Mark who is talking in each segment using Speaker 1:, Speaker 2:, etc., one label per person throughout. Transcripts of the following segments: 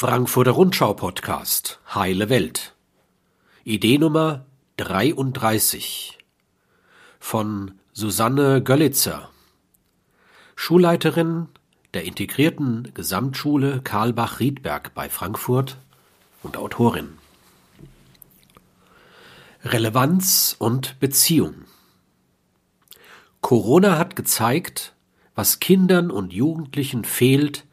Speaker 1: Frankfurter Rundschau Podcast Heile Welt. Idee Nummer 33 von Susanne Göllitzer, Schulleiterin der integrierten Gesamtschule Karlbach-Riedberg bei Frankfurt und Autorin. Relevanz und Beziehung. Corona hat gezeigt, was Kindern und Jugendlichen fehlt,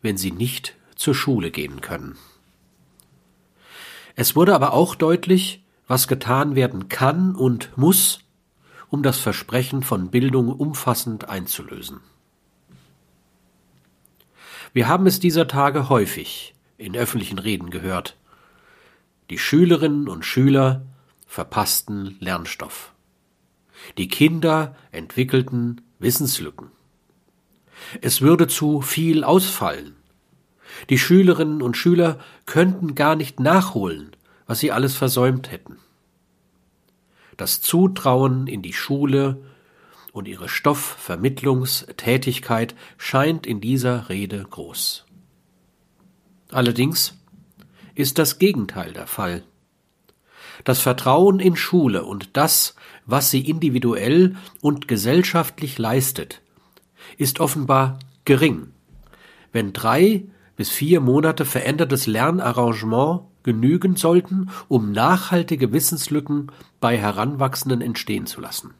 Speaker 1: wenn sie nicht zur Schule gehen können. Es wurde aber auch deutlich, was getan werden kann und muss, um das Versprechen von Bildung umfassend einzulösen. Wir haben es dieser Tage häufig in öffentlichen Reden gehört. Die Schülerinnen und Schüler verpassten Lernstoff. Die Kinder entwickelten Wissenslücken. Es würde zu viel ausfallen. Die Schülerinnen und Schüler könnten gar nicht nachholen, was sie alles versäumt hätten. Das Zutrauen in die Schule und ihre Stoffvermittlungstätigkeit scheint in dieser Rede groß. Allerdings ist das Gegenteil der Fall. Das Vertrauen in Schule und das, was sie individuell und gesellschaftlich leistet, ist offenbar gering. Wenn drei bis vier Monate verändertes Lernarrangement genügen sollten, um nachhaltige Wissenslücken bei Heranwachsenden entstehen zu lassen.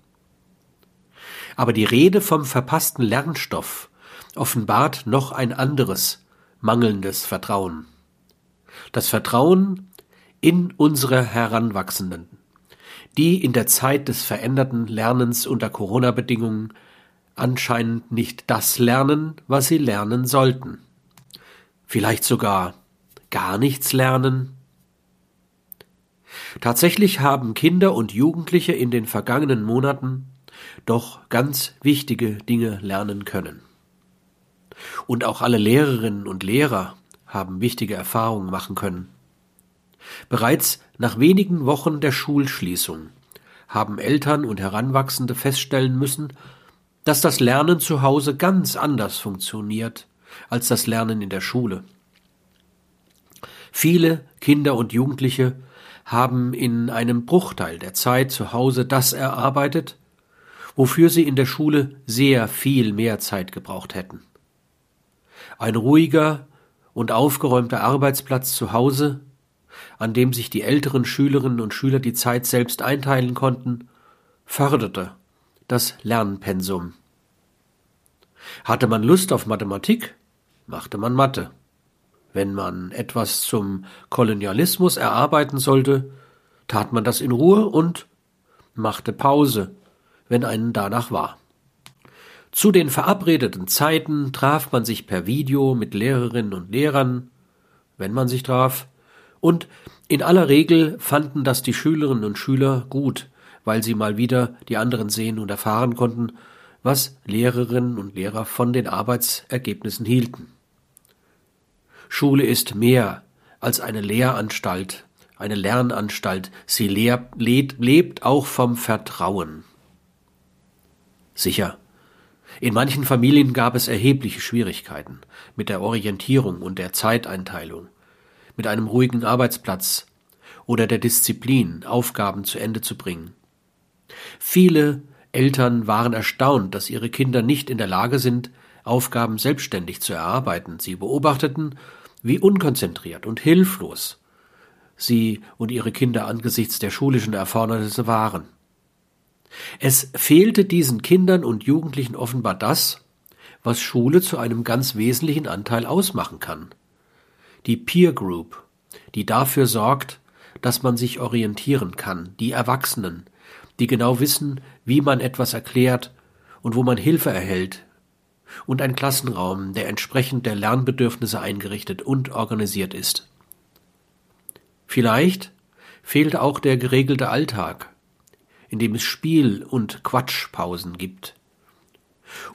Speaker 1: Aber die Rede vom verpassten Lernstoff offenbart noch ein anderes, mangelndes Vertrauen. Das Vertrauen in unsere Heranwachsenden, die in der Zeit des veränderten Lernens unter Corona-Bedingungen anscheinend nicht das lernen, was sie lernen sollten vielleicht sogar gar nichts lernen? Tatsächlich haben Kinder und Jugendliche in den vergangenen Monaten doch ganz wichtige Dinge lernen können. Und auch alle Lehrerinnen und Lehrer haben wichtige Erfahrungen machen können. Bereits nach wenigen Wochen der Schulschließung haben Eltern und Heranwachsende feststellen müssen, dass das Lernen zu Hause ganz anders funktioniert als das Lernen in der Schule. Viele Kinder und Jugendliche haben in einem Bruchteil der Zeit zu Hause das erarbeitet, wofür sie in der Schule sehr viel mehr Zeit gebraucht hätten. Ein ruhiger und aufgeräumter Arbeitsplatz zu Hause, an dem sich die älteren Schülerinnen und Schüler die Zeit selbst einteilen konnten, förderte das Lernpensum. Hatte man Lust auf Mathematik, machte man Mathe. Wenn man etwas zum Kolonialismus erarbeiten sollte, tat man das in Ruhe und machte Pause, wenn einen danach war. Zu den verabredeten Zeiten traf man sich per Video mit Lehrerinnen und Lehrern, wenn man sich traf, und in aller Regel fanden das die Schülerinnen und Schüler gut, weil sie mal wieder die anderen sehen und erfahren konnten, was Lehrerinnen und Lehrer von den Arbeitsergebnissen hielten. Schule ist mehr als eine Lehranstalt, eine Lernanstalt. Sie lehr, lebt, lebt auch vom Vertrauen. Sicher. In manchen Familien gab es erhebliche Schwierigkeiten mit der Orientierung und der Zeiteinteilung, mit einem ruhigen Arbeitsplatz oder der Disziplin, Aufgaben zu Ende zu bringen. Viele Eltern waren erstaunt, dass ihre Kinder nicht in der Lage sind, Aufgaben selbstständig zu erarbeiten. Sie beobachteten wie unkonzentriert und hilflos sie und ihre Kinder angesichts der schulischen Erfordernisse waren. Es fehlte diesen Kindern und Jugendlichen offenbar das, was Schule zu einem ganz wesentlichen Anteil ausmachen kann. Die Peer Group, die dafür sorgt, dass man sich orientieren kann, die Erwachsenen, die genau wissen, wie man etwas erklärt und wo man Hilfe erhält, und ein Klassenraum, der entsprechend der Lernbedürfnisse eingerichtet und organisiert ist. Vielleicht fehlt auch der geregelte Alltag, in dem es Spiel- und Quatschpausen gibt.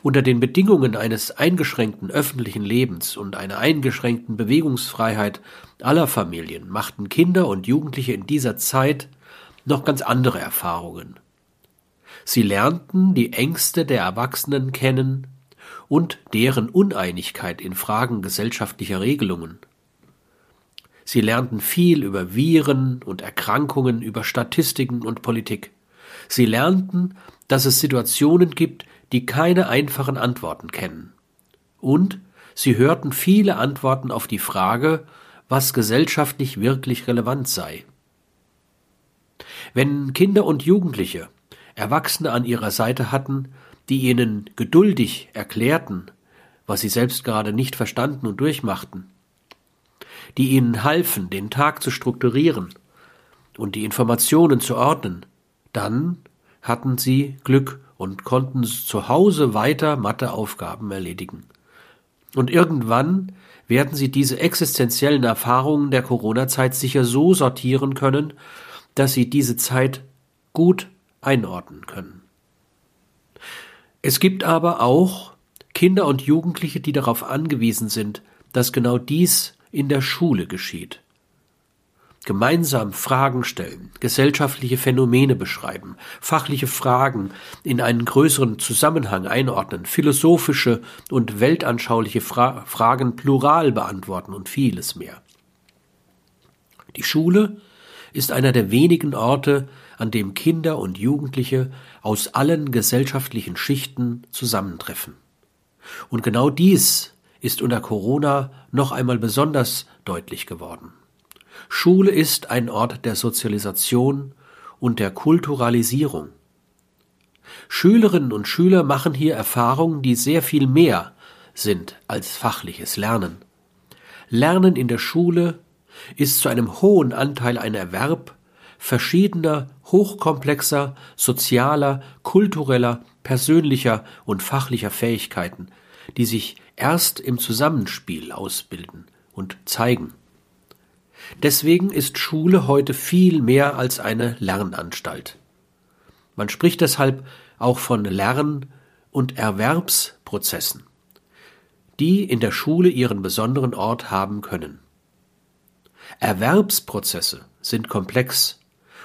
Speaker 1: Unter den Bedingungen eines eingeschränkten öffentlichen Lebens und einer eingeschränkten Bewegungsfreiheit aller Familien machten Kinder und Jugendliche in dieser Zeit noch ganz andere Erfahrungen. Sie lernten die Ängste der Erwachsenen kennen und deren Uneinigkeit in Fragen gesellschaftlicher Regelungen. Sie lernten viel über Viren und Erkrankungen, über Statistiken und Politik. Sie lernten, dass es Situationen gibt, die keine einfachen Antworten kennen. Und sie hörten viele Antworten auf die Frage, was gesellschaftlich wirklich relevant sei. Wenn Kinder und Jugendliche Erwachsene an ihrer Seite hatten, die ihnen geduldig erklärten, was sie selbst gerade nicht verstanden und durchmachten, die ihnen halfen, den Tag zu strukturieren und die Informationen zu ordnen, dann hatten sie Glück und konnten zu Hause weiter Matheaufgaben erledigen. Und irgendwann werden sie diese existenziellen Erfahrungen der Corona-Zeit sicher so sortieren können, dass sie diese Zeit gut einordnen können. Es gibt aber auch Kinder und Jugendliche, die darauf angewiesen sind, dass genau dies in der Schule geschieht. Gemeinsam Fragen stellen, gesellschaftliche Phänomene beschreiben, fachliche Fragen in einen größeren Zusammenhang einordnen, philosophische und weltanschauliche Fra Fragen plural beantworten und vieles mehr. Die Schule ist einer der wenigen Orte, an dem Kinder und Jugendliche aus allen gesellschaftlichen Schichten zusammentreffen. Und genau dies ist unter Corona noch einmal besonders deutlich geworden. Schule ist ein Ort der Sozialisation und der Kulturalisierung. Schülerinnen und Schüler machen hier Erfahrungen, die sehr viel mehr sind als fachliches Lernen. Lernen in der Schule ist zu einem hohen Anteil ein Erwerb verschiedener, hochkomplexer, sozialer, kultureller, persönlicher und fachlicher Fähigkeiten, die sich erst im Zusammenspiel ausbilden und zeigen. Deswegen ist Schule heute viel mehr als eine Lernanstalt. Man spricht deshalb auch von Lern- und Erwerbsprozessen, die in der Schule ihren besonderen Ort haben können. Erwerbsprozesse sind komplex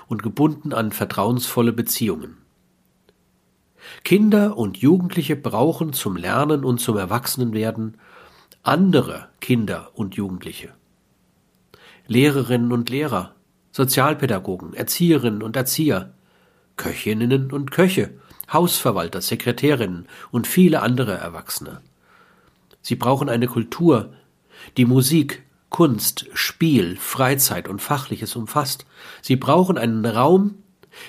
Speaker 1: und gebunden an vertrauensvolle Beziehungen. Kinder und Jugendliche brauchen zum Lernen und zum Erwachsenenwerden andere Kinder und Jugendliche. Lehrerinnen und Lehrer, Sozialpädagogen, Erzieherinnen und Erzieher, Köchinnen und Köche, Hausverwalter, Sekretärinnen und viele andere Erwachsene. Sie brauchen eine Kultur, die Musik, Kunst, Spiel, Freizeit und Fachliches umfasst. Sie brauchen einen Raum,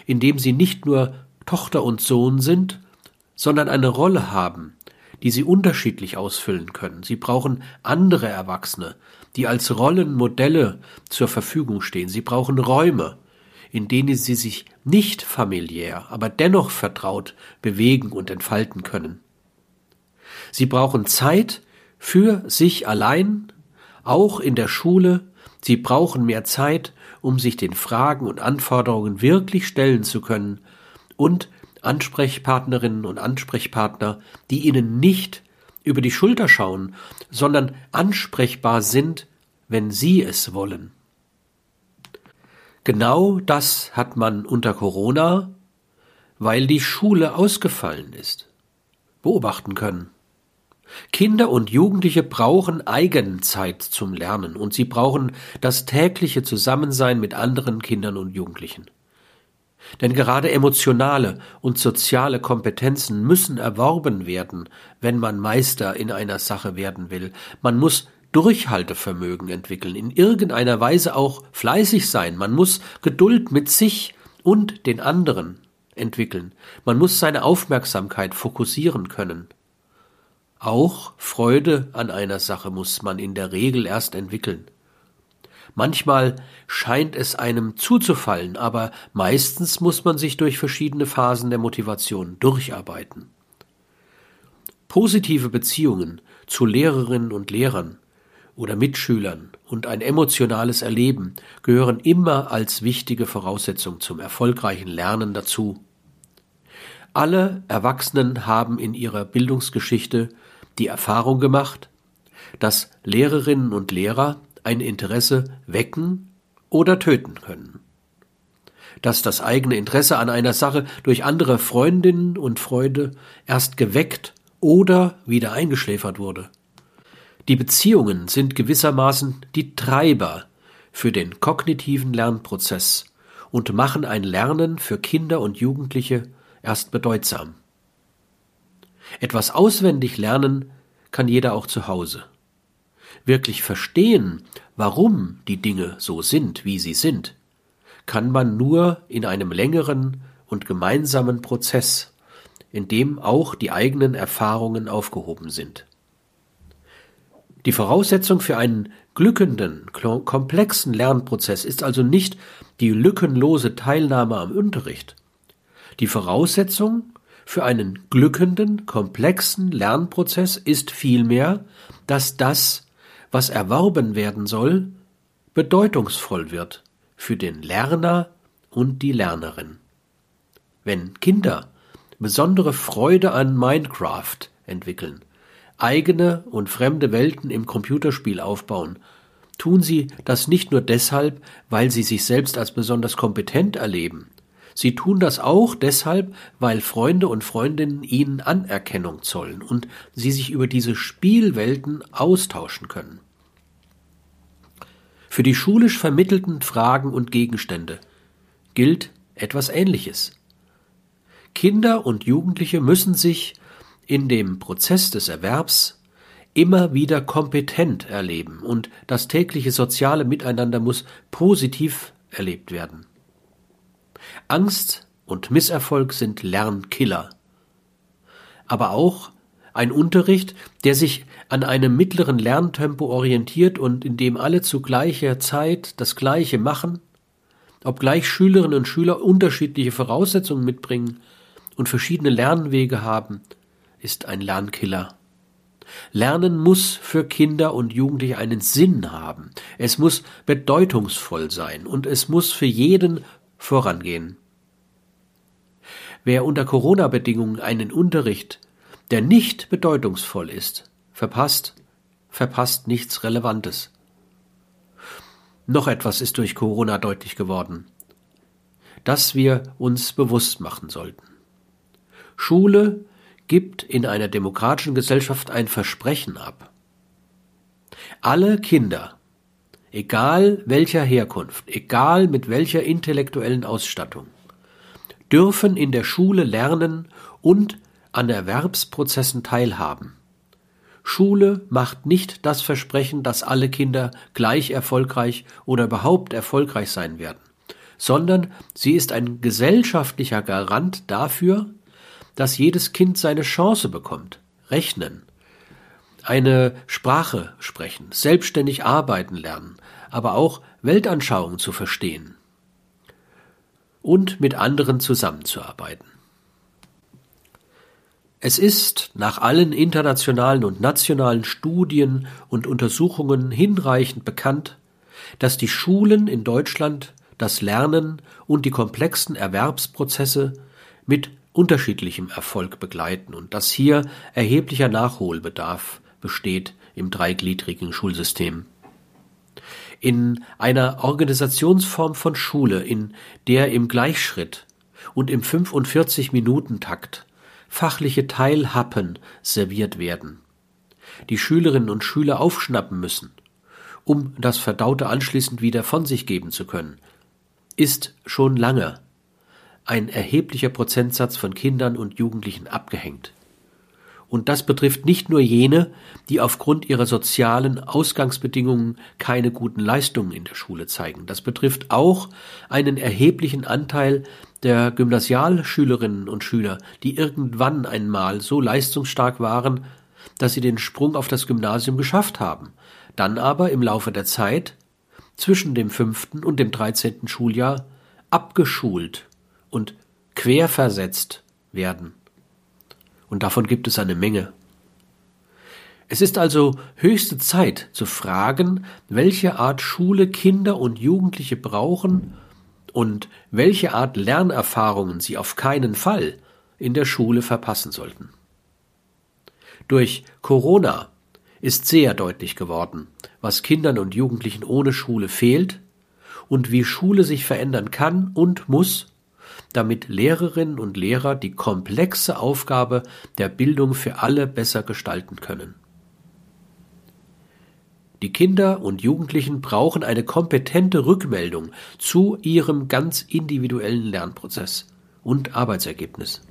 Speaker 1: in dem sie nicht nur Tochter und Sohn sind, sondern eine Rolle haben, die sie unterschiedlich ausfüllen können. Sie brauchen andere Erwachsene, die als Rollenmodelle zur Verfügung stehen. Sie brauchen Räume, in denen sie sich nicht familiär, aber dennoch vertraut bewegen und entfalten können. Sie brauchen Zeit für sich allein auch in der Schule, sie brauchen mehr Zeit, um sich den Fragen und Anforderungen wirklich stellen zu können und Ansprechpartnerinnen und Ansprechpartner, die ihnen nicht über die Schulter schauen, sondern ansprechbar sind, wenn sie es wollen. Genau das hat man unter Corona, weil die Schule ausgefallen ist, beobachten können. Kinder und Jugendliche brauchen Eigenzeit zum Lernen und sie brauchen das tägliche Zusammensein mit anderen Kindern und Jugendlichen. Denn gerade emotionale und soziale Kompetenzen müssen erworben werden, wenn man Meister in einer Sache werden will. Man muss Durchhaltevermögen entwickeln, in irgendeiner Weise auch fleißig sein. Man muss Geduld mit sich und den anderen entwickeln. Man muss seine Aufmerksamkeit fokussieren können. Auch Freude an einer Sache muss man in der Regel erst entwickeln. Manchmal scheint es einem zuzufallen, aber meistens muss man sich durch verschiedene Phasen der Motivation durcharbeiten. Positive Beziehungen zu Lehrerinnen und Lehrern oder Mitschülern und ein emotionales Erleben gehören immer als wichtige Voraussetzung zum erfolgreichen Lernen dazu. Alle Erwachsenen haben in ihrer Bildungsgeschichte die Erfahrung gemacht, dass Lehrerinnen und Lehrer ein Interesse wecken oder töten können. Dass das eigene Interesse an einer Sache durch andere Freundinnen und Freunde erst geweckt oder wieder eingeschläfert wurde. Die Beziehungen sind gewissermaßen die Treiber für den kognitiven Lernprozess und machen ein Lernen für Kinder und Jugendliche erst bedeutsam. Etwas auswendig lernen kann jeder auch zu Hause. Wirklich verstehen, warum die Dinge so sind, wie sie sind, kann man nur in einem längeren und gemeinsamen Prozess, in dem auch die eigenen Erfahrungen aufgehoben sind. Die Voraussetzung für einen glückenden, komplexen Lernprozess ist also nicht die lückenlose Teilnahme am Unterricht. Die Voraussetzung für einen glückenden, komplexen Lernprozess ist vielmehr, dass das, was erworben werden soll, bedeutungsvoll wird für den Lerner und die Lernerin. Wenn Kinder besondere Freude an Minecraft entwickeln, eigene und fremde Welten im Computerspiel aufbauen, tun sie das nicht nur deshalb, weil sie sich selbst als besonders kompetent erleben, sie tun das auch deshalb, weil Freunde und Freundinnen ihnen Anerkennung zollen und sie sich über diese Spielwelten austauschen können. Für die schulisch vermittelten Fragen und Gegenstände gilt etwas Ähnliches. Kinder und Jugendliche müssen sich in dem Prozess des Erwerbs immer wieder kompetent erleben und das tägliche soziale Miteinander muss positiv erlebt werden. Angst und Misserfolg sind Lernkiller. Aber auch ein Unterricht, der sich an einem mittleren Lerntempo orientiert und in dem alle zu gleicher Zeit das Gleiche machen, obgleich Schülerinnen und Schüler unterschiedliche Voraussetzungen mitbringen und verschiedene Lernwege haben, ist ein Lernkiller. Lernen muss für Kinder und Jugendliche einen Sinn haben. Es muss bedeutungsvoll sein und es muss für jeden vorangehen. Wer unter Corona-Bedingungen einen Unterricht, der nicht bedeutungsvoll ist, verpasst, verpasst nichts Relevantes. Noch etwas ist durch Corona deutlich geworden, das wir uns bewusst machen sollten. Schule gibt in einer demokratischen Gesellschaft ein Versprechen ab. Alle Kinder, egal welcher Herkunft, egal mit welcher intellektuellen Ausstattung, dürfen in der Schule lernen und an Erwerbsprozessen teilhaben. Schule macht nicht das Versprechen, dass alle Kinder gleich erfolgreich oder überhaupt erfolgreich sein werden, sondern sie ist ein gesellschaftlicher Garant dafür, dass jedes Kind seine Chance bekommt. Rechnen, eine Sprache sprechen, selbstständig arbeiten lernen, aber auch Weltanschauungen zu verstehen und mit anderen zusammenzuarbeiten. Es ist nach allen internationalen und nationalen Studien und Untersuchungen hinreichend bekannt, dass die Schulen in Deutschland das Lernen und die komplexen Erwerbsprozesse mit unterschiedlichem Erfolg begleiten und dass hier erheblicher Nachholbedarf besteht im dreigliedrigen Schulsystem. In einer Organisationsform von Schule, in der im Gleichschritt und im 45-Minuten-Takt fachliche Teilhappen serviert werden, die Schülerinnen und Schüler aufschnappen müssen, um das Verdaute anschließend wieder von sich geben zu können, ist schon lange ein erheblicher Prozentsatz von Kindern und Jugendlichen abgehängt. Und das betrifft nicht nur jene, die aufgrund ihrer sozialen Ausgangsbedingungen keine guten Leistungen in der Schule zeigen. Das betrifft auch einen erheblichen Anteil der Gymnasialschülerinnen und Schüler, die irgendwann einmal so leistungsstark waren, dass sie den Sprung auf das Gymnasium geschafft haben, dann aber im Laufe der Zeit zwischen dem fünften und dem dreizehnten Schuljahr abgeschult und querversetzt werden. Und davon gibt es eine Menge. Es ist also höchste Zeit zu fragen, welche Art Schule Kinder und Jugendliche brauchen und welche Art Lernerfahrungen sie auf keinen Fall in der Schule verpassen sollten. Durch Corona ist sehr deutlich geworden, was Kindern und Jugendlichen ohne Schule fehlt und wie Schule sich verändern kann und muss, damit Lehrerinnen und Lehrer die komplexe Aufgabe der Bildung für alle besser gestalten können. Die Kinder und Jugendlichen brauchen eine kompetente Rückmeldung zu ihrem ganz individuellen Lernprozess und Arbeitsergebnis.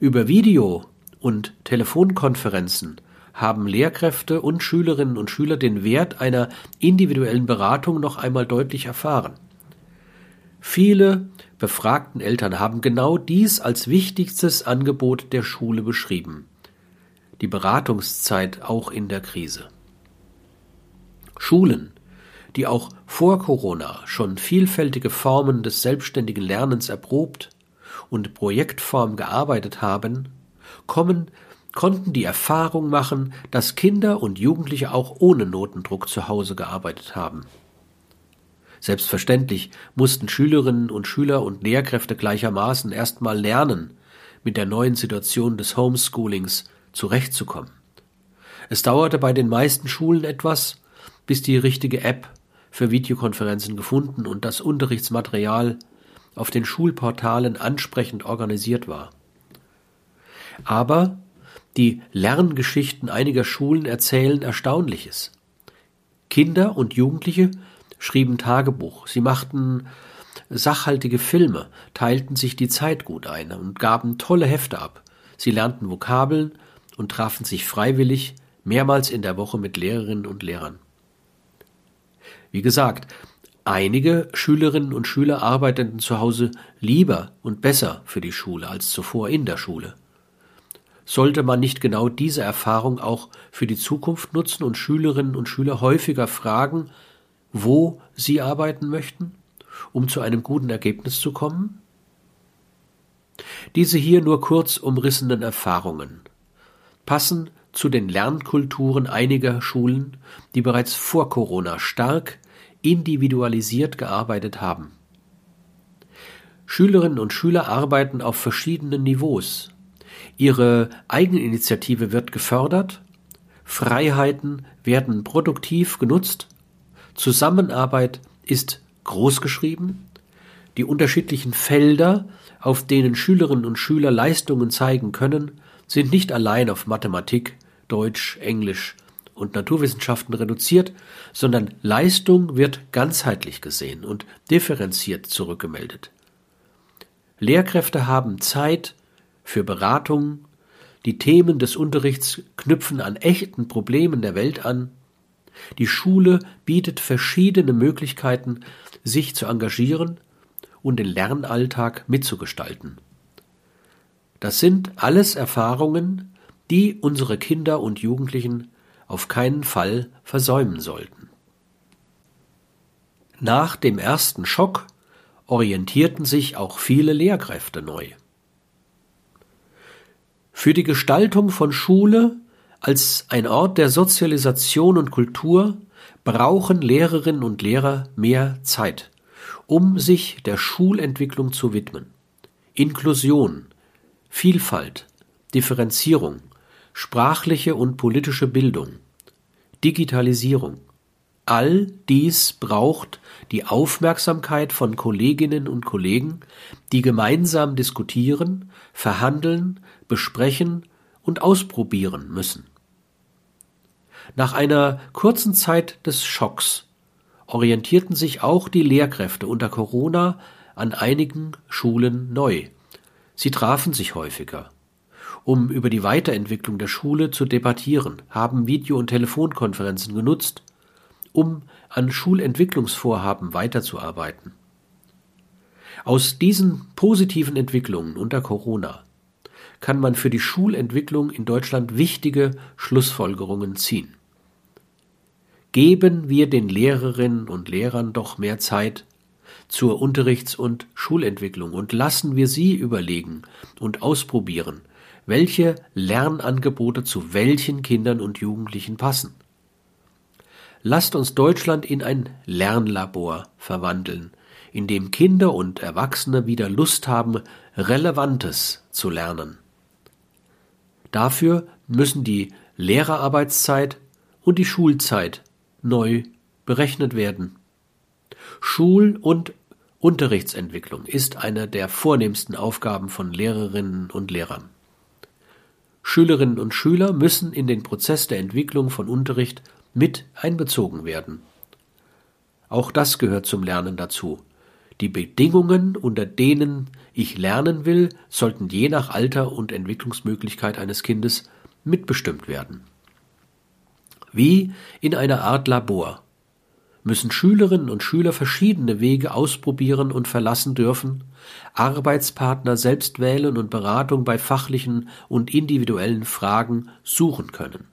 Speaker 1: Über Video und Telefonkonferenzen haben Lehrkräfte und Schülerinnen und Schüler den Wert einer individuellen Beratung noch einmal deutlich erfahren. Viele befragten Eltern haben genau dies als wichtigstes Angebot der Schule beschrieben. Die Beratungszeit auch in der Krise. Schulen, die auch vor Corona schon vielfältige Formen des selbstständigen Lernens erprobt und Projektform gearbeitet haben, kommen, konnten die Erfahrung machen, dass Kinder und Jugendliche auch ohne Notendruck zu Hause gearbeitet haben. Selbstverständlich mussten Schülerinnen und Schüler und Lehrkräfte gleichermaßen erstmal lernen, mit der neuen Situation des Homeschoolings zurechtzukommen. Es dauerte bei den meisten Schulen etwas, bis die richtige App für Videokonferenzen gefunden und das Unterrichtsmaterial auf den Schulportalen ansprechend organisiert war. Aber die Lerngeschichten einiger Schulen erzählen Erstaunliches. Kinder und Jugendliche schrieben Tagebuch, sie machten sachhaltige Filme, teilten sich die Zeit gut ein und gaben tolle Hefte ab. Sie lernten Vokabeln und trafen sich freiwillig mehrmals in der Woche mit Lehrerinnen und Lehrern. Wie gesagt, einige Schülerinnen und Schüler arbeiteten zu Hause lieber und besser für die Schule als zuvor in der Schule. Sollte man nicht genau diese Erfahrung auch für die Zukunft nutzen und Schülerinnen und Schüler häufiger fragen, wo sie arbeiten möchten, um zu einem guten Ergebnis zu kommen? Diese hier nur kurz umrissenen Erfahrungen passen zu den Lernkulturen einiger Schulen, die bereits vor Corona stark individualisiert gearbeitet haben. Schülerinnen und Schüler arbeiten auf verschiedenen Niveaus. Ihre Eigeninitiative wird gefördert, Freiheiten werden produktiv genutzt, Zusammenarbeit ist großgeschrieben, die unterschiedlichen Felder, auf denen Schülerinnen und Schüler Leistungen zeigen können, sind nicht allein auf Mathematik, Deutsch, Englisch und Naturwissenschaften reduziert, sondern Leistung wird ganzheitlich gesehen und differenziert zurückgemeldet. Lehrkräfte haben Zeit für Beratung, die Themen des Unterrichts knüpfen an echten Problemen der Welt an, die Schule bietet verschiedene Möglichkeiten, sich zu engagieren und den Lernalltag mitzugestalten. Das sind alles Erfahrungen, die unsere Kinder und Jugendlichen auf keinen Fall versäumen sollten. Nach dem ersten Schock orientierten sich auch viele Lehrkräfte neu. Für die Gestaltung von Schule als ein Ort der Sozialisation und Kultur brauchen Lehrerinnen und Lehrer mehr Zeit, um sich der Schulentwicklung zu widmen. Inklusion, Vielfalt, Differenzierung, sprachliche und politische Bildung, Digitalisierung. All dies braucht die Aufmerksamkeit von Kolleginnen und Kollegen, die gemeinsam diskutieren, verhandeln, besprechen und ausprobieren müssen. Nach einer kurzen Zeit des Schocks orientierten sich auch die Lehrkräfte unter Corona an einigen Schulen neu. Sie trafen sich häufiger um über die Weiterentwicklung der Schule zu debattieren, haben Video- und Telefonkonferenzen genutzt, um an Schulentwicklungsvorhaben weiterzuarbeiten. Aus diesen positiven Entwicklungen unter Corona kann man für die Schulentwicklung in Deutschland wichtige Schlussfolgerungen ziehen. Geben wir den Lehrerinnen und Lehrern doch mehr Zeit zur Unterrichts- und Schulentwicklung und lassen wir sie überlegen und ausprobieren, welche Lernangebote zu welchen Kindern und Jugendlichen passen. Lasst uns Deutschland in ein Lernlabor verwandeln, in dem Kinder und Erwachsene wieder Lust haben, Relevantes zu lernen. Dafür müssen die Lehrerarbeitszeit und die Schulzeit neu berechnet werden. Schul- und Unterrichtsentwicklung ist eine der vornehmsten Aufgaben von Lehrerinnen und Lehrern. Schülerinnen und Schüler müssen in den Prozess der Entwicklung von Unterricht mit einbezogen werden. Auch das gehört zum Lernen dazu. Die Bedingungen, unter denen ich lernen will, sollten je nach Alter und Entwicklungsmöglichkeit eines Kindes mitbestimmt werden. Wie in einer Art Labor müssen Schülerinnen und Schüler verschiedene Wege ausprobieren und verlassen dürfen, Arbeitspartner selbst wählen und Beratung bei fachlichen und individuellen Fragen suchen können.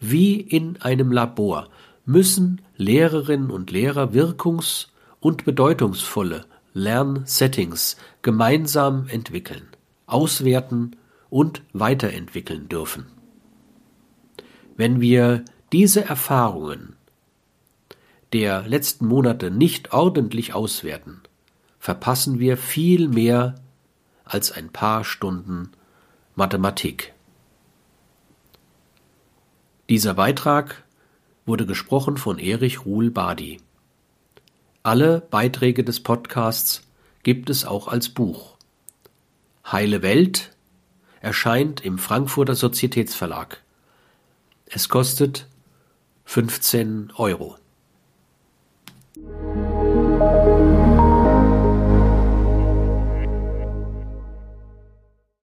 Speaker 1: Wie in einem Labor müssen Lehrerinnen und Lehrer wirkungs- und bedeutungsvolle Lernsettings gemeinsam entwickeln, auswerten und weiterentwickeln dürfen. Wenn wir diese Erfahrungen der letzten Monate nicht ordentlich auswerten, verpassen wir viel mehr als ein paar Stunden Mathematik. Dieser Beitrag wurde gesprochen von Erich Ruhl Badi. Alle Beiträge des Podcasts gibt es auch als Buch. Heile Welt erscheint im Frankfurter Sozietätsverlag. Es kostet 15 Euro.